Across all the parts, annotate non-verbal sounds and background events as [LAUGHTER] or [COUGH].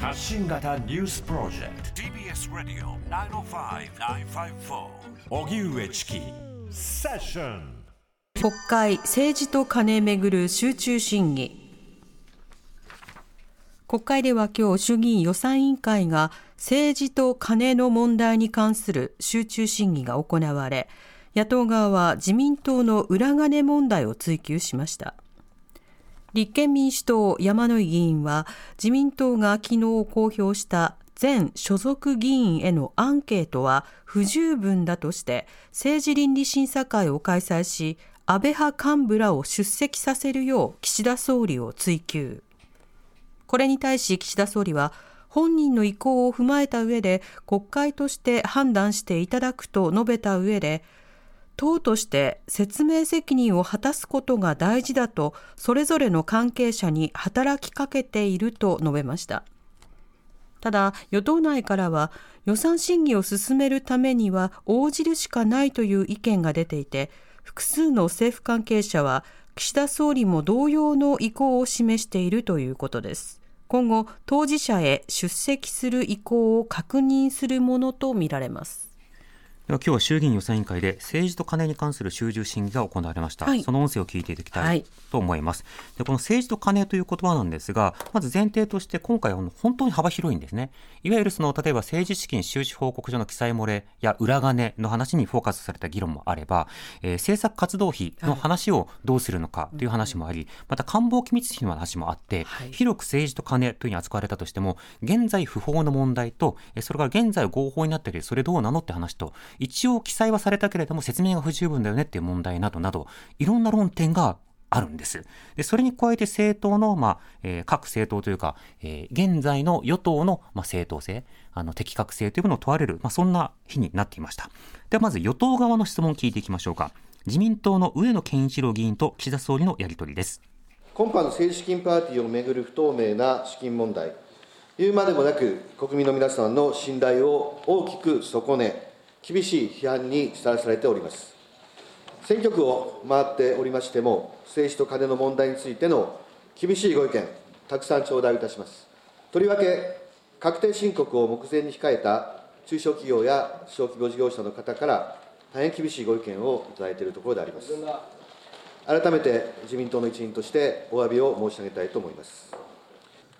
発信型ニュースプロジェクト。TBS ラディオ905-954おぎゅうえちきセッション国会政治と金めぐる集中審議。国会では今日衆議院予算委員会が政治と金の問題に関する集中審議が行われ野党側は自民党の裏金問題を追及しました立憲民主党山野井議員は自民党が昨日公表した全所属議員へのアンケートは不十分だとして政治倫理審査会を開催し安倍派幹部らを出席させるよう岸田総理を追及。これに対し岸田総理は本人の意向を踏まえた上で国会として判断していただくと述べた上で党として説明責任を果たすことが大事だとそれぞれの関係者に働きかけていると述べました。ただ与党内からは予算審議を進めるためには応じるしかないという意見が出ていて複数の政府関係者は岸田総理も同様の意向を示しているということです。今後当事者へ出席する意向を確認するものとみられます。では今日は衆議院予算委員会で政治と金に関する集中審議が行われました、はい、その音声を聞いていただきたいと思います、はい、でこの政治と金という言葉なんですがまず前提として今回は本当に幅広いんですね。いわゆるその例えば政治資金収支報告書の記載漏れや裏金の話にフォーカスされた議論もあれば、えー、政策活動費の話をどうするのかという話もあり、はい、また官房機密費の話もあって、広く政治と金というふうに扱われたとしても現在不法の問題とそれから現在合法になっているそれどうなのって話と一応記載はされたけれども説明が不十分だよねっていう問題などなど、いろんな論点があるんです。で、それに加えて政党の、まあ、えー、各政党というか、えー、現在の与党の、まあ、正当性、あの、適格性というものを問われる、まあ、そんな日になっていました。では、まず与党側の質問を聞いていきましょうか。自民党の上野健一郎議員と岸田総理のやり取りです。今般の政治資金パーティーをめぐる不透明な資金問題、言うまでもなく、国民の皆さんの信頼を大きく損ね、厳しい批判にさらされております。選挙区を回っておりましても、政治と金の問題についての厳しいご意見、たくさん頂戴いたします。とりわけ、確定申告を目前に控えた中小企業や小規模事業者の方から、大変厳しいご意見をいただいているところであります。改めて自民党の一員としてお詫びを申し上げたいと思います。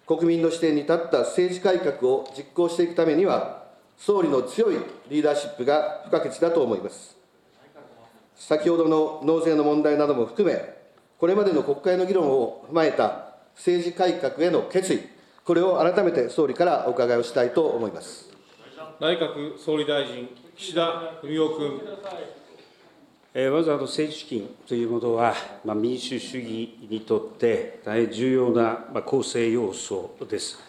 国民の視点に立った政治改革を実行していくためには、総理の強いリーダーシップが不可欠だと思います。先ほどの納税の問題なども含め、これまでの国会の議論を踏まえた政治改革への決意、これを改めて総理からお伺いをしたいと思います内閣総理大臣、岸田文雄君。まずあの政治資金というものは、まあ、民主主義にとって大変重要な、まあ、構成要素です。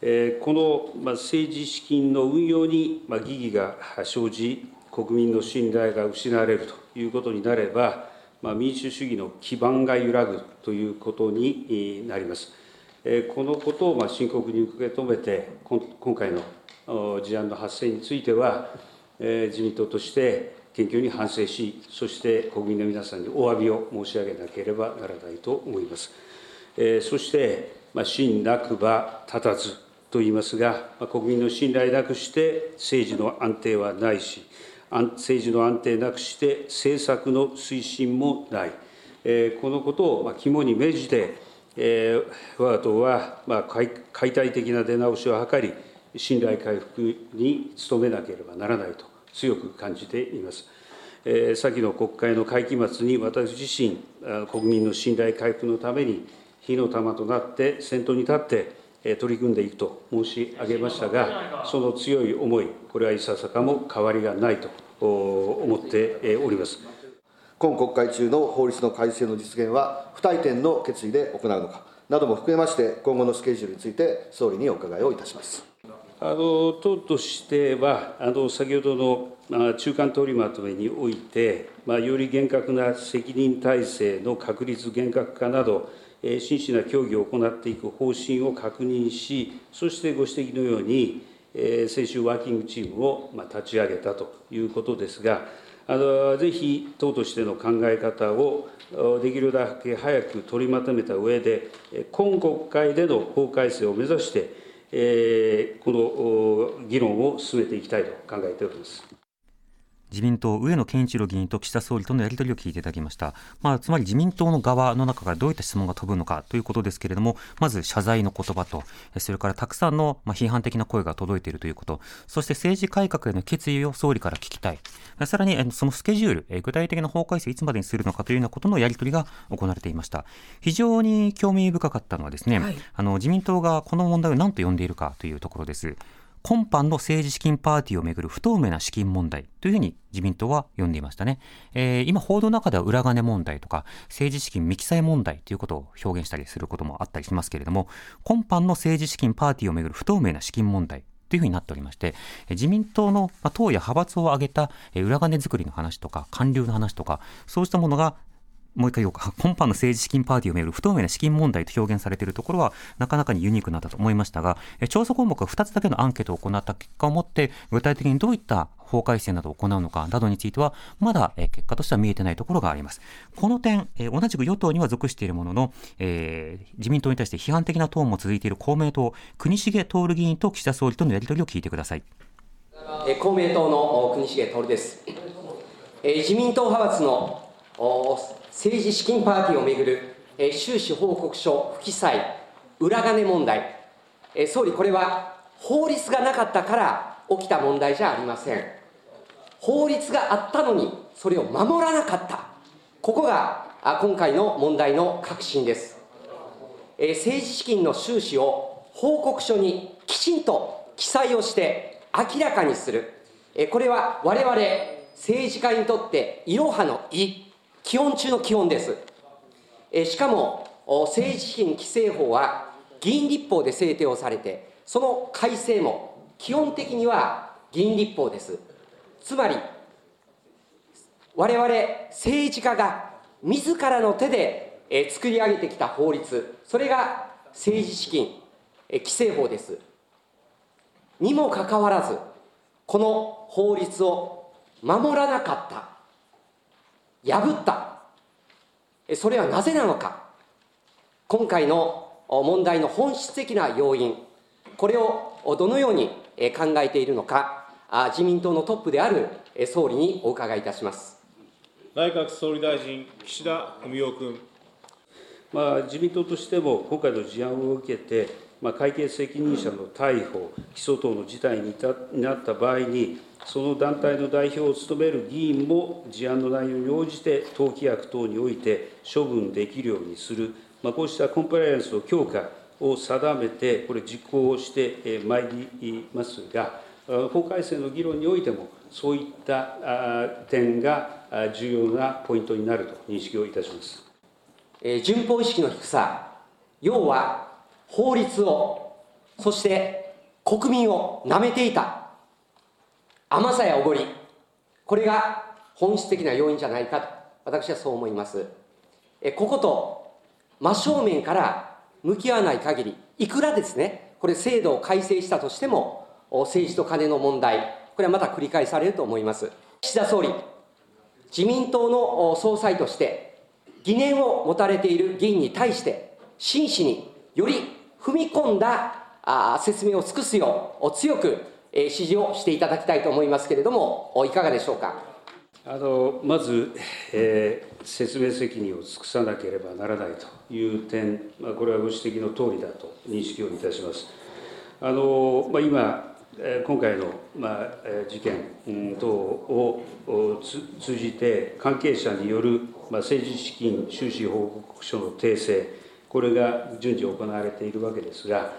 この政治資金の運用に疑義が生じ、国民の信頼が失われるということになれば、民主主義の基盤が揺らぐということになります。このことを深刻に受け止めて、今回の事案の発生については、自民党として研究に反省し、そして国民の皆さんにお詫びを申し上げなければならないと思います。そして、信なくば立たずと言いますが、国民の信頼なくして政治の安定はないし、政治の安定なくして政策の推進もない、このことを肝に銘じて、我が党は解体的な出直しを図り、信頼回復に努めなければならないと強く感じています。先の国会の会期末に私自身、国民の信頼回復のために火の玉となって先頭に立って、取り組んでいくと申し上げましたが、その強い思い、これはいささかも変わりがないと思っております。今国会中の法律の改正の実現は、不退転の決意で行うのかなども含めまして、今後のスケジュールについて、総理にお伺いをいたします。あの党としては、あの先ほどの中間取りまとめにおいて、まあ、より厳格な責任体制の確立厳格化など、真摯な協議を行っていく方針を確認し、そしてご指摘のように、先週、ワーキングチームを立ち上げたということですが、あのぜひ党としての考え方をできるだけ早く取りまとめた上で、今国会での法改正を目指して、この議論を進めていきたいと考えております。自民党、上野健一郎議員と岸田総理とのやり取りを聞いていただきました。まあ、つまり自民党の側の中からどういった質問が飛ぶのかということですけれども、まず謝罪の言葉と、それからたくさんの批判的な声が届いているということ、そして政治改革への決意を総理から聞きたい。さらに、そのスケジュール、具体的な法改正いつまでにするのかというようなことのやり取りが行われていました。非常に興味深かったのはですね、はい、あの自民党がこの問題を何と呼んでいるかというところです。今般の政治資金パーティーをめぐる不透明な資金問題というふうに自民党は呼んでいましたね。えー、今、報道の中では裏金問題とか政治資金未記載問題ということを表現したりすることもあったりしますけれども、今般の政治資金パーティーをめぐる不透明な資金問題というふうになっておりまして、自民党の党や派閥を挙げた裏金作りの話とか、官僚の話とか、そうしたものがもう一回言おうか、[LAUGHS] 今般の政治資金パーティーをめぐる不透明な資金問題と表現されているところは、なかなかにユニークなんだと思いましたが、調査項目は2つだけのアンケートを行った結果をもって、具体的にどういった法改正などを行うのかなどについては、まだ結果としては見えてないところがあります。この点、同じく与党には属しているものの、えー、自民党に対して批判的なトーンも続いている公明党、国重徹議員と岸田総理とのやり取りを聞いてください。公明党の国重徹です。自民党派閥の政治資金パーティーをめぐる、え収支報告書不記載、裏金問題、え総理、これは法律がなかったから起きた問題じゃありません。法律があったのに、それを守らなかった。ここが今回の問題の核心です。え政治資金の収支を報告書にきちんと記載をして明らかにする。えこれは我々政治家にとっていろはの意基本中の基本です。えしかも、政治資金規正法は議員立法で制定をされて、その改正も基本的には議員立法です。つまり、我々政治家が自らの手で、え作り上げてきた法律、それが政治資金、え規正法です。にもかかわらず、この法律を守らなかった破った。それはなぜなのか。今回の問題の本質的な要因。これをどのように考えているのか。自民党のトップである総理にお伺いいたします。内閣総理大臣岸田文雄君。まあ、自民党としても今回の事案を受けて、まあ、会計責任者の逮捕、起訴等の事態になった場合に、その団体の代表を務める議員も事案の内容に応じて党規約等において処分できるようにする、まあ、こうしたコンプライアンスの強化を定めて、これ、実行をしてまいりますが、法改正の議論においても、そういった点が重要なポイントになると認識をいたします。え順法意識の低さ、要は法律を、そして国民をなめていた。甘さやおごり、これが本質的な要因じゃないかと、私はそう思います。えここと真正面から向き合わない限り、いくらですね、これ制度を改正したとしても、政治と金の問題、これはまた繰り返されると思います。岸田総理、自民党の総裁として、疑念を持たれている議員に対して、真摯により踏み込んだ説明を尽くすよう強く指示をしていただきたいと思いますけれども、いかがでしょうか？あのまず、えー、説明責任を尽くさなければならないという点、まあ、これはご指摘の通りだと認識をいたします。あのまあ、今、今回の、まあ、事件等を通じて、関係者による、まあ、政治資金収支報告書の訂正、これが順次行われているわけですが、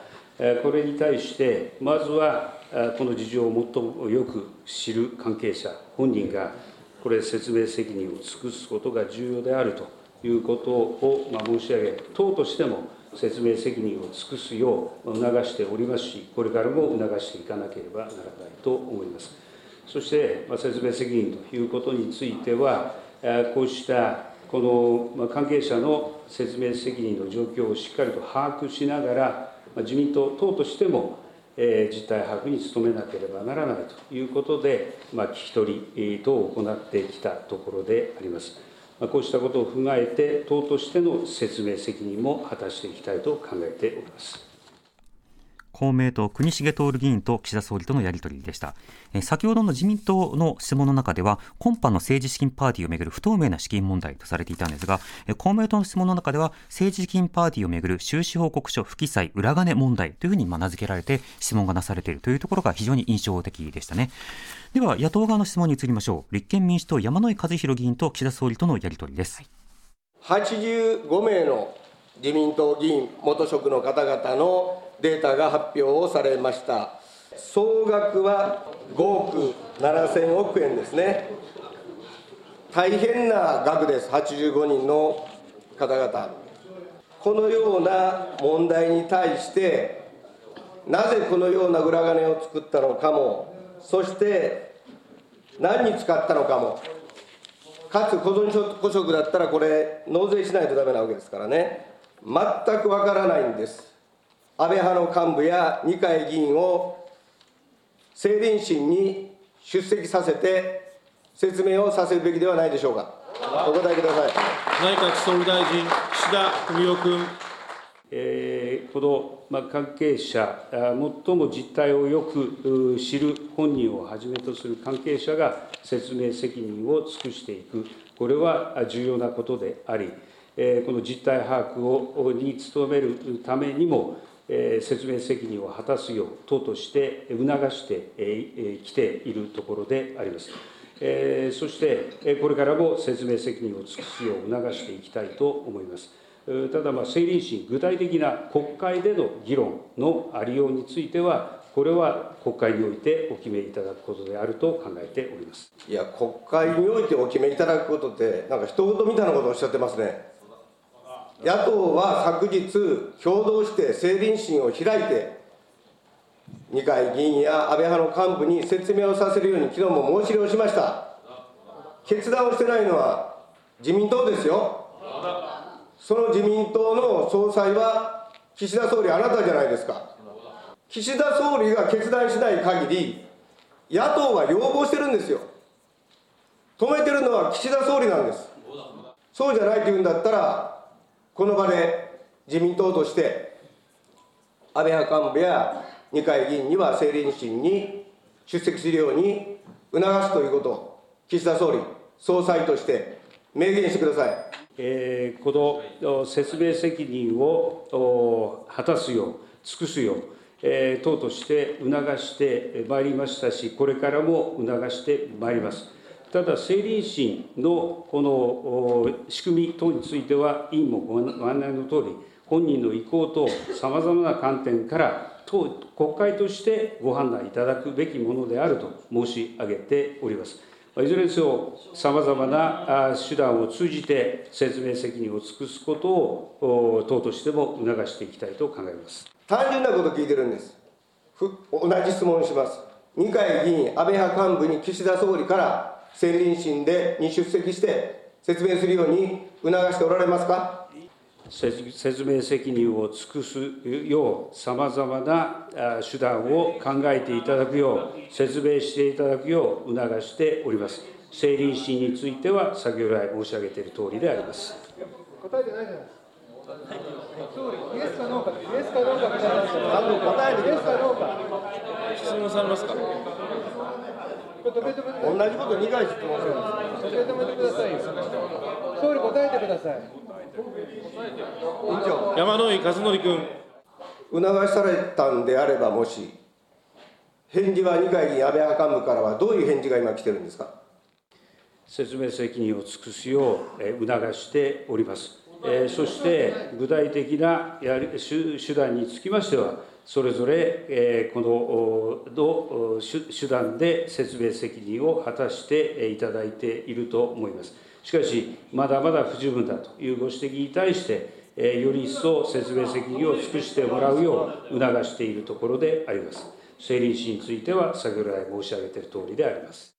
これに対して、まずはこの事情を最もよく知る関係者本人が、これ、説明責任を尽くすことが重要であるということを申し上げ、党としても説明責任を尽くすよう促しておりますし、これからも促していかなければならないと思います。そして、説明責任ということについては、こうしたこの関係者の説明責任の状況をしっかりと把握しながら、自民党党としてもえ実態把握に努めなければならないということで、ま、聞き取り等を行ってきたところであります。ま、こうしたことを踏まえて、党としての説明責任も果たしていきたいと考えております。公明党国重徹議員と岸田総理とのやり取りでした、え、先ほどの自民党の質問の中では今般の政治資金パーティーをめぐる不透明な資金問題とされていたんですが、え、公明党の質問の中では政治資金パーティーをめぐる収支報告書不記載裏金問題というふうに名付けられて質問がなされているというところが非常に印象的でしたね。では野党側の質問に移りましょう。立憲民主党山井和弘議員と岸田総理とのやり取りです。85名の自民党議員元職の方々のデータが発表をされました。総額は5億7000億円ですね。大変な額です。85人の方々。このような問題に対してなぜこのような裏金を作ったのかもそして何に使ったのかも。かつ個人所得だったらこれ納税しないとダメなわけですからね。全くわからないんです。安倍派の幹部や二階議員を政倫審に出席させて説明をさせるべきではないでしょうか。お答えください。内閣総理大臣岸田文雄君。えー、この、まあ、関係者、最も実態をよく知る本人をはじめとする関係者が説明責任を尽くしていく、これは重要なことであり、この実態把握をに努めるためにも、説明責任を果たすよう、党として促してきているところであります。そして、これからも説明責任を尽くすよう促していきたいと思います。ただ、政倫審、具体的な国会での議論のありようについては、これは国会においてお決めいただくことであると考えておりますいや、国会においてお決めいただくことって、なんか一言みたいなことをおっしゃってますね。野党は昨日、共同して政倫審を開いて、二階議員や安倍派の幹部に説明をさせるように、昨日も申し入れをしました。決断をしてないのは自民党ですよ。その自民党の総裁は、岸田総理、あなたじゃないですか。岸田総理が決断しない限り、野党は要望してるんですよ。止めてるのは岸田総理なんです。そうじゃないというんだったら、この場で自民党として、安倍派幹部や二階議員には政倫審に出席するように促すということを、岸田総理、総裁として明言してください。えー、この説明責任を果たすよう、尽くすよう、えー、党として促してまいりましたし、これからも促してまいります。ただ、政倫審のこの仕組み等については、委員もご案内のとおり、本人の意向とさまざまな観点から、党、国会としてご判断いただくべきものであると申し上げております。いずれにせよ、さまざまな手段を通じて説明責任を尽くすことを党としても促していきたいと考えます。単純なこと聞いてるんです、同じ質問します、二階議員、安倍派幹部に岸田総理から政倫審でに出席して説明するように促しておられますか？説明責任を尽くすよう、さまざまな手段を考えていただくよう、説明していただくよう促しております。政倫審については、先ほど来申し上げている通りであります。答えてないじゃないですか。総理、イエスかノーか、イエスかノーか答えてイエスかノーか。質問されますか？同じこと2回質問するんです。受け止めてくださいよ。総理答えてください。山井和則君。促されたんであれば、もし、返事は二階議員、安倍派幹部からはどういう返事が今来てるんですか？説明責任を尽くすよう促しております。そして具体的なや手段につきましては、それぞれこの手段で説明責任を果たしていただいていると思います。しかし、まだまだ不十分だというご指摘に対して、より一層説明責任を尽くしてもらうよう促しているところであります。政倫審については、先ほど来申し上げている通りであります。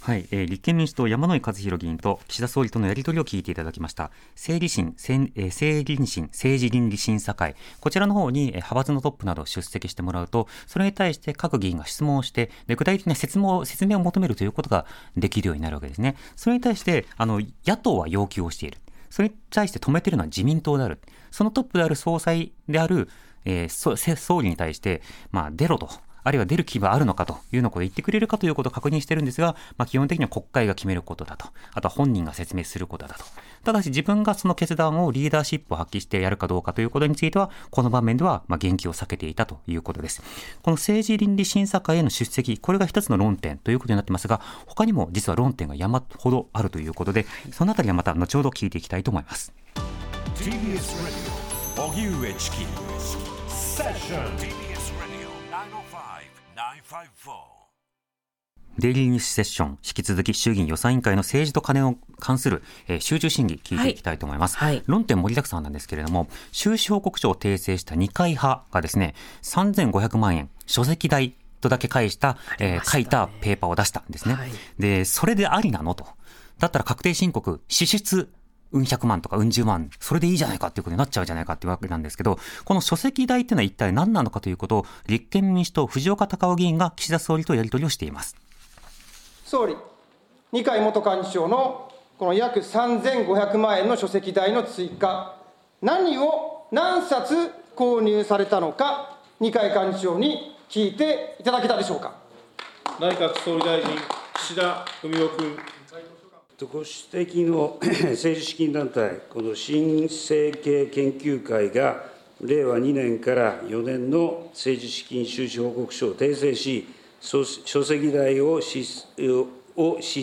はい、えー、立憲民主党山井和弘議員と岸田総理とのやり取りを聞いていただきました。政理審、えー、政理審政治倫理審査会。こちらの方に、えー、派閥のトップなど出席してもらうとそれに対して各議員が質問をしてで具体的な説明説明を求めるということができるようになるわけですね。それに対してあの野党は要求をしている。それに対して止めているのは自民党である。そのトップである総裁であるえー、総理に対して、まあ、出ろと。あるいは出る気はあるのかというのを言ってくれるかということを確認してるんですが、まあ、基本的には国会が決めることだと。あとは本人が説明することだと。ただし自分がその決断をリーダーシップを発揮してやるかどうかということについては、この場面ではま言及を避けていたということです。この政治倫理審査会への出席、これが一つの論点ということになってますが、他にも実は論点が山ほどあるということで、そのあたりはまた後ほど聞いていきたいと思います。TBS 荻上チキセッションデイリーニュースセッション、引き続き衆議院予算委員会の政治と金を関する、えー、集中審議、聞いていきたいと思います。はいはい、論点盛りだくさんなんですけれども、収支報告書を訂正した二階派がですね、3500万円、書籍代とだけ返した、えー、書いたペーパーを出したんですね。はい、で、それでありなのと。だったら確定申告、支出うん百万とかうん十万、それでいいじゃないかっていうことになっちゃうじゃないかっていうわけなんですけど、この書籍代っていうのは一体何なのかということを、立憲民主党、藤岡隆夫議員が岸田総理とやり取りをしています。総理、二階元幹事長のこの約3500万円の書籍代の追加、何を何冊購入されたのか、二階幹事長に聞いていただけたでしょうか。内閣総理大臣、岸田文雄君。ご指摘の [COUGHS] 政治資金団体、この新政経研究会が、令和2年から4年の政治資金収支報告書を訂正し、書籍代を支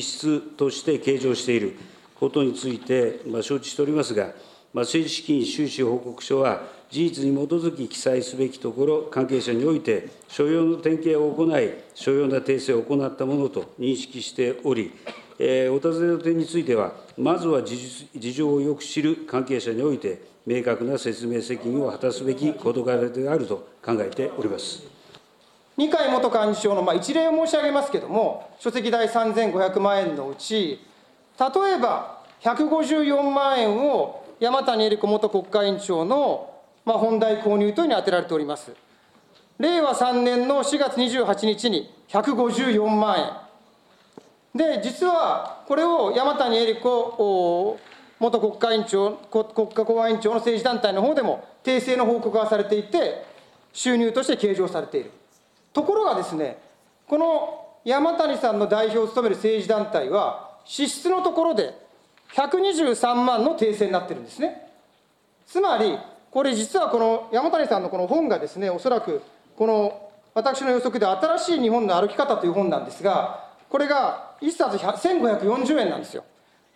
出として計上していることについて、まあ、承知しておりますが、まあ、政治資金収支報告書は、事実に基づき記載すべきところ、関係者において、所要の点検を行い、所要な訂正を行ったものと認識しており、お尋ねの点については、まずは事情をよく知る関係者において、明確な説明責任を果たすべき事柄であると考えております。二階元幹事長の、まあ、一例を申し上げますけれども、書籍代3500万円のうち、例えば154万円を山谷恵理子元国会委員長の、まあ、本題購入等に充てられております。令和3年の4月28日に154万円。で、実はこれを山谷恵理子元国会委員長、国家公安委員長の政治団体の方でも訂正の報告がされていて、収入として計上されている。ところがですね、この山谷さんの代表を務める政治団体は、支出のところで123万の訂正になってるんですね。つまり、これ実はこの山谷さんのこの本がですね、おそらくこの私の予測で新しい日本の歩き方という本なんですが、これが1冊1540円なんですよ。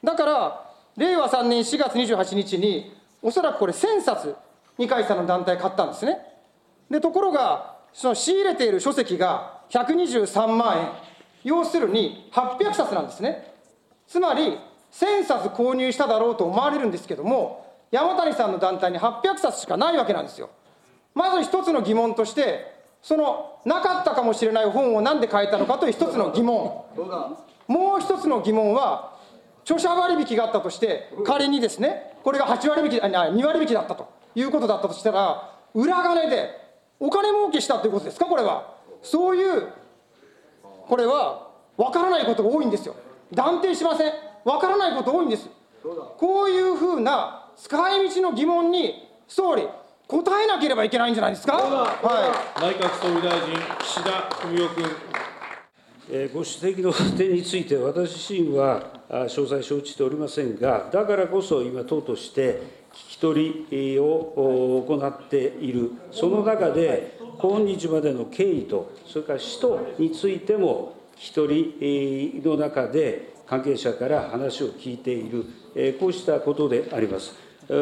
だから、令和3年4月28日に、おそらくこれ1000冊、二階さんの団体買ったんですね。で、ところが、その仕入れている書籍が123万円、要するに800冊なんですね。つまり、1000冊購入しただろうと思われるんですけども、山谷さんの団体に800冊しかないわけなんですよ。まず一つの疑問として、そのなかったかもしれない本を何で変えたのかという一つの疑問。もう一つの疑問は、著者割引があったとして、仮にですね、これが8割引き、あ2割引きだったということだったとしたら、裏金でお金儲けしたということですか、これは。そういう、これは分からないことが多いんですよ。断定しません。分からないこと多いんです。こういうふうな使い道の疑問に、総理、答えなければいけないんじゃないですか？はい、内閣総理大臣、岸田文雄君。ご指摘の点について、私自身は詳細承知しておりませんが、だからこそ今、党として聞き取りを行っている、その中で、今日までの経緯と、それから使途についても、聞き取りの中で、関係者から話を聞いている、こうしたことであります。そ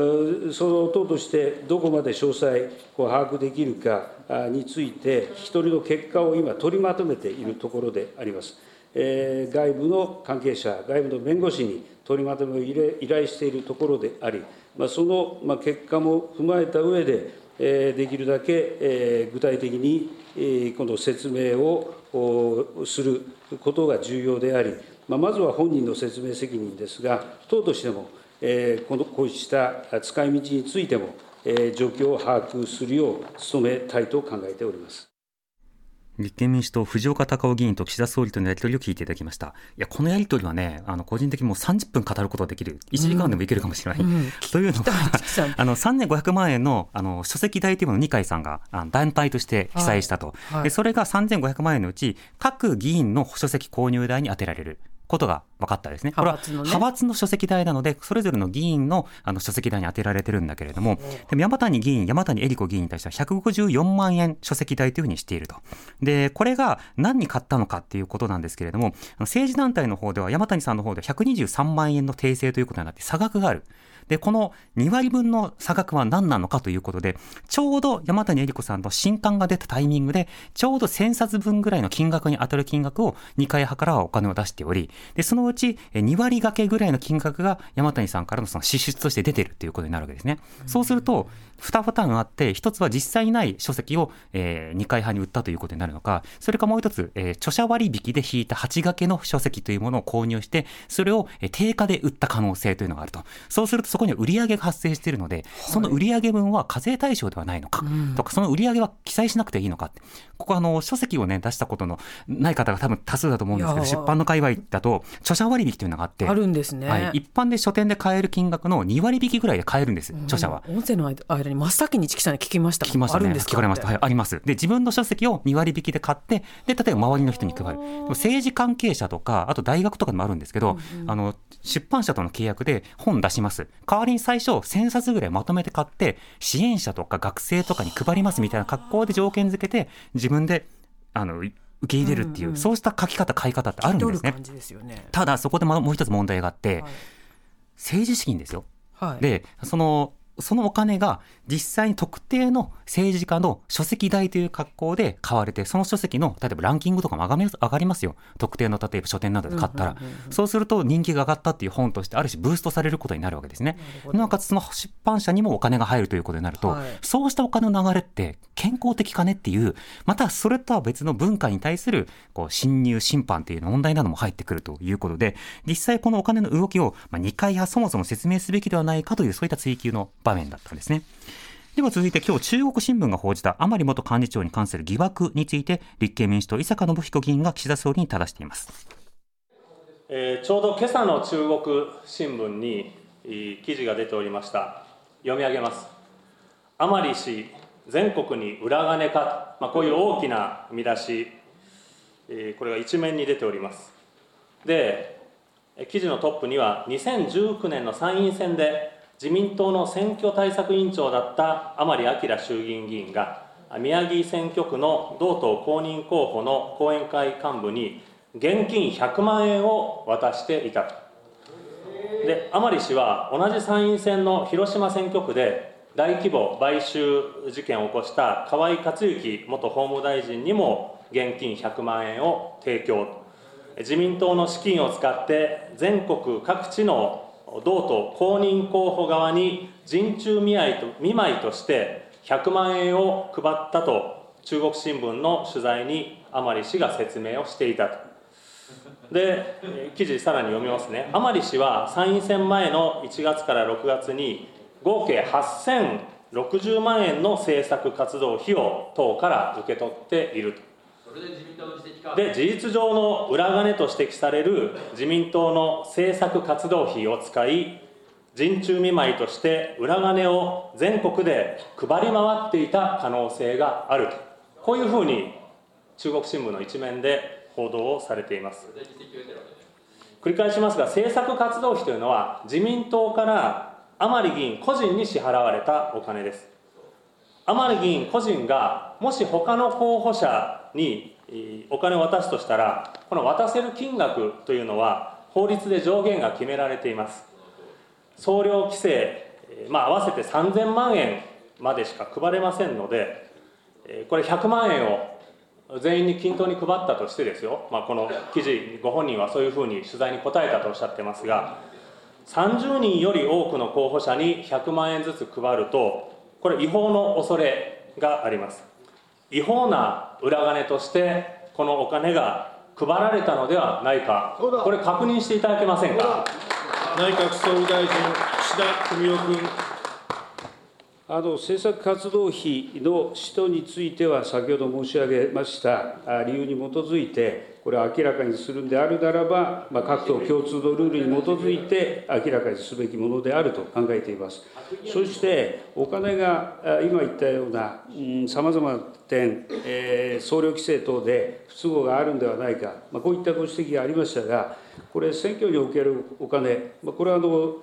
の党としてどこまで詳細を把握できるかについて、聞き取りの結果を今、取りまとめているところであります。外部の関係者、外部の弁護士に取りまとめを依頼しているところであり、その結果も踏まえた上で、できるだけ具体的にこの説明をすることが重要であり、まずは本人の説明責任ですが、党としても、このこうした使い道についても、状況を把握するよう努めたいと考えております。立憲民主党、藤岡隆夫議員と岸田総理とのやり取りを聞いていただきました。いや、このやり取りはね、あの個人的にもう30分語ることができる、1時間でもいけるかもしれない。うんうん、[LAUGHS] というのが、あの3500万円のあの書籍代というものを二階さんがあの団体として記載したと、はいはい、で、それが3500万円のうち、各議員の書籍購入代に充てられる。ことが分かったですね。これは派閥の書籍代なので、それぞれの議員のあの書籍代に充てられてるんだけれども、でも山谷議員、山谷恵理子議員に対しては154万円書籍代というふうにしていると。で、これが何に買ったのかっていうことなんですけれども、政治団体の方では山谷さんの方では123万円の訂正ということになって差額がある。で、この2割分の差額は何なのかということで、ちょうど山谷恵理子さんの新刊が出たタイミングで、ちょうど1000冊分ぐらいの金額に当たる金額を2回派からはお金を出しており、で、そのうち2割掛けぐらいの金額が山谷さんからのその支出として出てるということになるわけですね。そうすると、2パターンあって、1つは実際ない書籍を、えー、2回派に売ったということになるのか、それかもう1つ、えー、著者割引で引いた8掛けの書籍というものを購入して、それを定価で売った可能性というのがあると。そうするとそこには売り上げが発生しているので、その売上分は課税対象ではないのか、とか、その売上は記載しなくていいのかここあの書籍をね出したことのない方が多分多数だと思うんですけど、出版の界隈だと著者割引というのがあって、あるんですね。はい、一般で書店で買える金額の2割引きぐらいで買えるんです、著者は。音声の間に真っ先にチキさんに聞きました。聞きましたね。聞かれました。はい、あります。で自分の書籍を2割引きで買って、で例えば周りの人に配る。政治関係者とかあと大学とかでもあるんですけど、うんうん、あの出版社との契約で本出します。代わりに最初1000冊ぐらいまとめて買って支援者とか学生とかに配りますみたいな格好で条件付けて自分であの受け入れるっていう、うんうん、そうした書き方買い方ってあるんですね。すねただそこでもう一つ問題があって、はい、政治資金ですよ。はい、でそのそのお金が実際に特定の政治家の書籍代という格好で買われて、その書籍の例えばランキングとかも上がりますよ。特定の例えば書店などで買ったら。そうすると人気が上がったっていう本としてある種ブーストされることになるわけですね。なおかつその出版社にもお金が入るということになると、はい、そうしたお金の流れって健康的かねっていう、またそれとは別の文化に対するこう侵入、審判っていう問題なども入ってくるということで、実際このお金の動きを、まあ、2回やそもそも説明すべきではないかというそういった追及の場面だったんですね。では続いて今日中国新聞が報じた甘利元幹事長に関する疑惑について立憲民主党伊坂信彦議員が岸田総理に正しています、えー、ちょうど今朝の中国新聞に記事が出ておりました。読み上げます。甘利氏全国に裏金かと、まあ、こういう大きな見出し、えー、これが一面に出ております。で記事のトップには2019年の参院選で自民党の選挙対策委員長だった甘利明衆議院議員が宮城選挙区の同党公認候補の後援会幹部に現金100万円を渡していたと。で甘利氏は同じ参院選の広島選挙区で大規模買収事件を起こした河井克行元法務大臣にも現金100万円を提供。自民党の資金を使って全国各地の同党公認候補側に陣中見合いと見舞いとして100万円を配ったと中国新聞の取材に甘利氏が説明をしていたと。で記事さらに読みますね。甘利氏は参院選前の1月から6月に合計8060万円の政策活動費を党から受け取っていると。で事実上の裏金と指摘される自民党の政策活動費を使い陣中見舞いとして裏金を全国で配り回っていた可能性があると。こういうふうに中国新聞の一面で報道をされています。繰り返しますが政策活動費というのは自民党から甘利議員個人に支払われたお金です。甘利議員個人がもし他の候補者にお金を渡すとしたらこの渡せる金額というのは法律で上限が決められています。総量規制、まあ、合わせて3000万円までしか配れませんのでこれ100万円を全員に均等に配ったとしてですよ、まあ、この記事ご本人はそういうふうに取材に答えたとおっしゃってますが30人より多くの候補者に100万円ずつ配るとこれ違法の恐れがあります。違法な裏金としてこのお金が配られたのではないか。これ確認していただけませんか？内閣総理大臣岸田文雄君。あの政策活動費の使途については、先ほど申し上げました理由に基づいて、これを明らかにするんであるならば、まあ、各党共通のルールに基づいて明らかにすべきものであると考えています。そして、お金が今言ったようなさまざまな点、えー、総量規制等で不都合があるんではないか、まあ、こういったご指摘がありましたが、これ、選挙におけるお金、まあ、これはあの、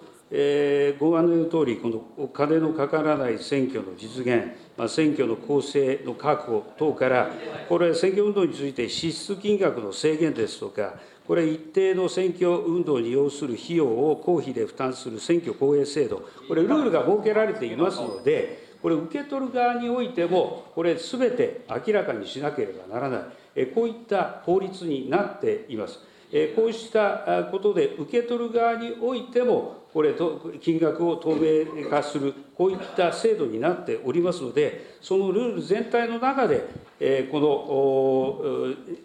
ご案内のとおり、このお金のかからない選挙の実現、選挙の公正の確保等から、これ、選挙運動について支出金額の制限ですとか、これ、一定の選挙運動に要する費用を公費で負担する選挙公営制度、これ、ルールが設けられていますので、これ、受け取る側においても、これ、すべて明らかにしなければならない、こういった法律になっています。こうしたことで受け取る側においても、これ、金額を透明化する、こういった制度になっておりますので、そのルール全体の中で、この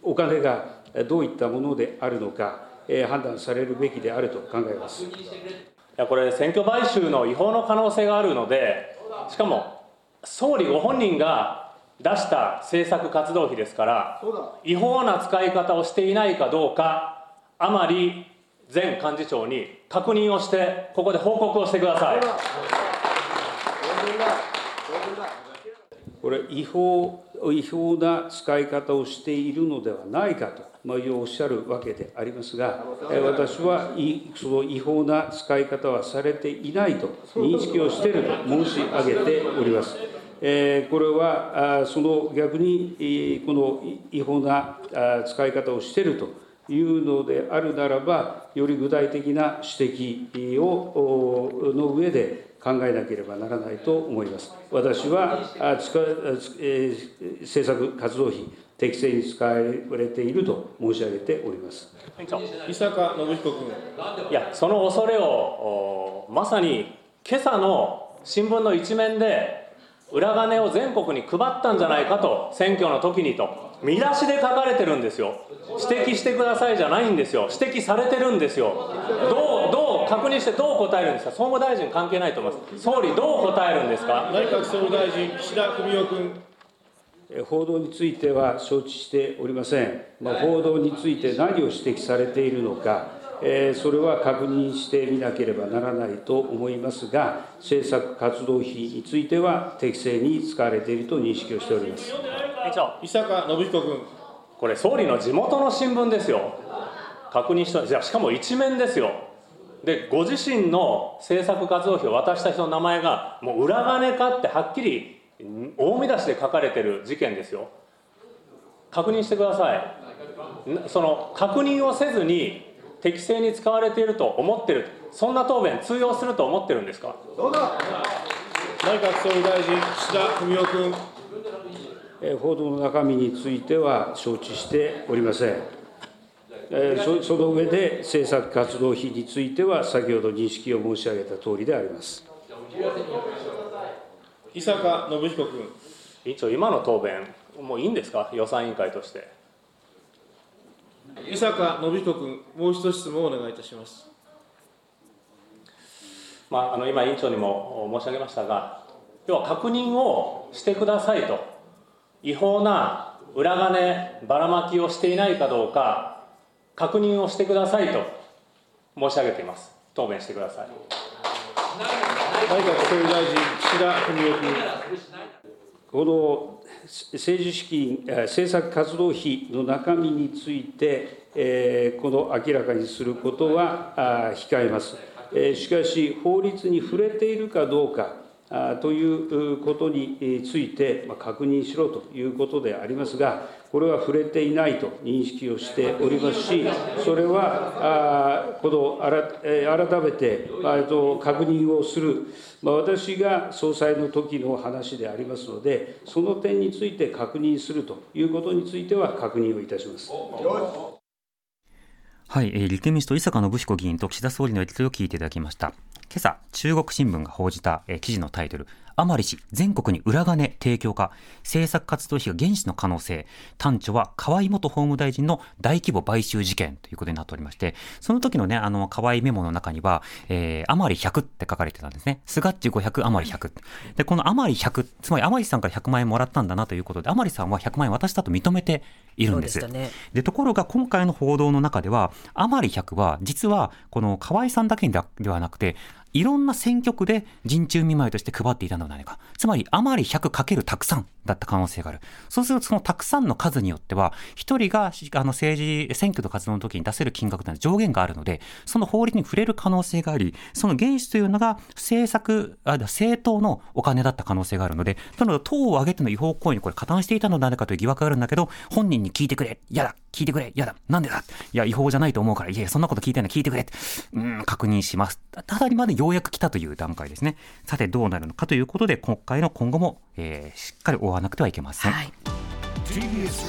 お金がどういったものであるのか、判断されるべきであると考えます。いやこれ、選挙買収の違法の可能性があるので、しかも総理ご本人が出した政策活動費ですから、違法な使い方をしていないかどうか、甘利前幹事長に確認をして、ここで報告をしてください。これ違法、違法な使い方をしているのではないかと、まあ、おっしゃるわけでありますが、私はその違法な使い方はされていないと認識をしていると申し上げております。えこれはその逆にこの違法な使い方をしているというのであるならば、より具体的な指摘をの上で考えなければならないと思います。私は政策活動費、適正に使われていると申し上げております伊坂信彦君。いや、その恐れをまさに今朝の新聞の一面で、裏金を全国に配ったんじゃないかと、選挙の時にと。見出しで書かれてるんですよ。指摘してくださいじゃないんですよ。指摘されてるんですよ。どうどう確認してどう答えるんですか？総務大臣関係ないと思います。総理どう答えるんですか？内閣総理大臣岸田文雄君。報道については承知しておりません、まあ、報道について何を指摘されているのか、えー、それは確認してみなければならないと思いますが、政策活動費については適正に使われていると認識をしております。伊坂信彦君。これ、総理の地元の新聞ですよ。確認した、じゃしかも一面ですよ。で、ご自身の政策活動費を渡した人の名前が、もう裏金かってはっきり大見出しで書かれてる事件ですよ。確認してください。その確認をせずに適正に使われていると思ってる、そんな答弁、通用すると思ってるんですか？内閣総理大臣、岸田文雄君。報道の中身については承知しておりません。そその上で、政策活動費については、先ほど認識を申し上げたとおりであります。伊坂信彦君。委員長、今の答弁、もういいんですか、予算委員会として。伊坂信彦君、もう一度質問をお願いいたします。まあ、あの今、委員長にも申し上げましたが、要は確認をしてくださいと。違法な裏金ばらまきをしていないかどうか確認をしてくださいと申し上げています。答弁してください。内閣総理大臣岸田文雄君。この政治資金政策活動費の中身について、えー、この明らかにすることは控えます、えー、しかし法律に触れているかどうかということについて確認しろということでありますが、これは触れていないと認識をしておりますし、それはこの改めて確認をする、私が総裁の時の話でありますので、その点について確認するということについては確認をいたします。はい、えー、立憲民主党、伊坂信彦議員と岸田総理のやり取りを聞いていただきました。今朝、中国新聞が報じた、えー、記事のタイトル、甘利氏全国に裏金提供か政策活動費が原資の可能性。端緒は河井元法務大臣の大規模買収事件ということになっておりましてその時のねあの河井メモの中には、えー、甘利100って書かれてたんですね。スガッチ500甘利100でこの甘利100つまり甘利さんから100万円もらったんだなということで甘利さんは100万円渡したと認めているんです。で、ね、ところが今回の報道の中では甘利100は実はこの河合さんだけではなくていろんな選挙区で陣中見舞いとして配っていたのではないか。つまり、あまり100かけるたくさんだった可能性がある。そうすると、そのたくさんの数によっては、一人があの政治、選挙の活動の時に出せる金額というのは上限があるので、その法律に触れる可能性があり、その原資というのが政策、あ政党のお金だった可能性があるので、なので、党を挙げての違法行為にこれ加担していたのではないかという疑惑があるんだけど、本人に聞いてくれ、嫌だ、聞いてくれ、嫌だ、なんでだ、いや、違法じゃないと思うから、いや、そんなこと聞いてない、聞いて。くれ、うん、確認します。ただにまでようやく来たという段階ですね。さてどうなるのかということで今回の今後も、えー、しっかり追わなくてはいけません。はい、TBS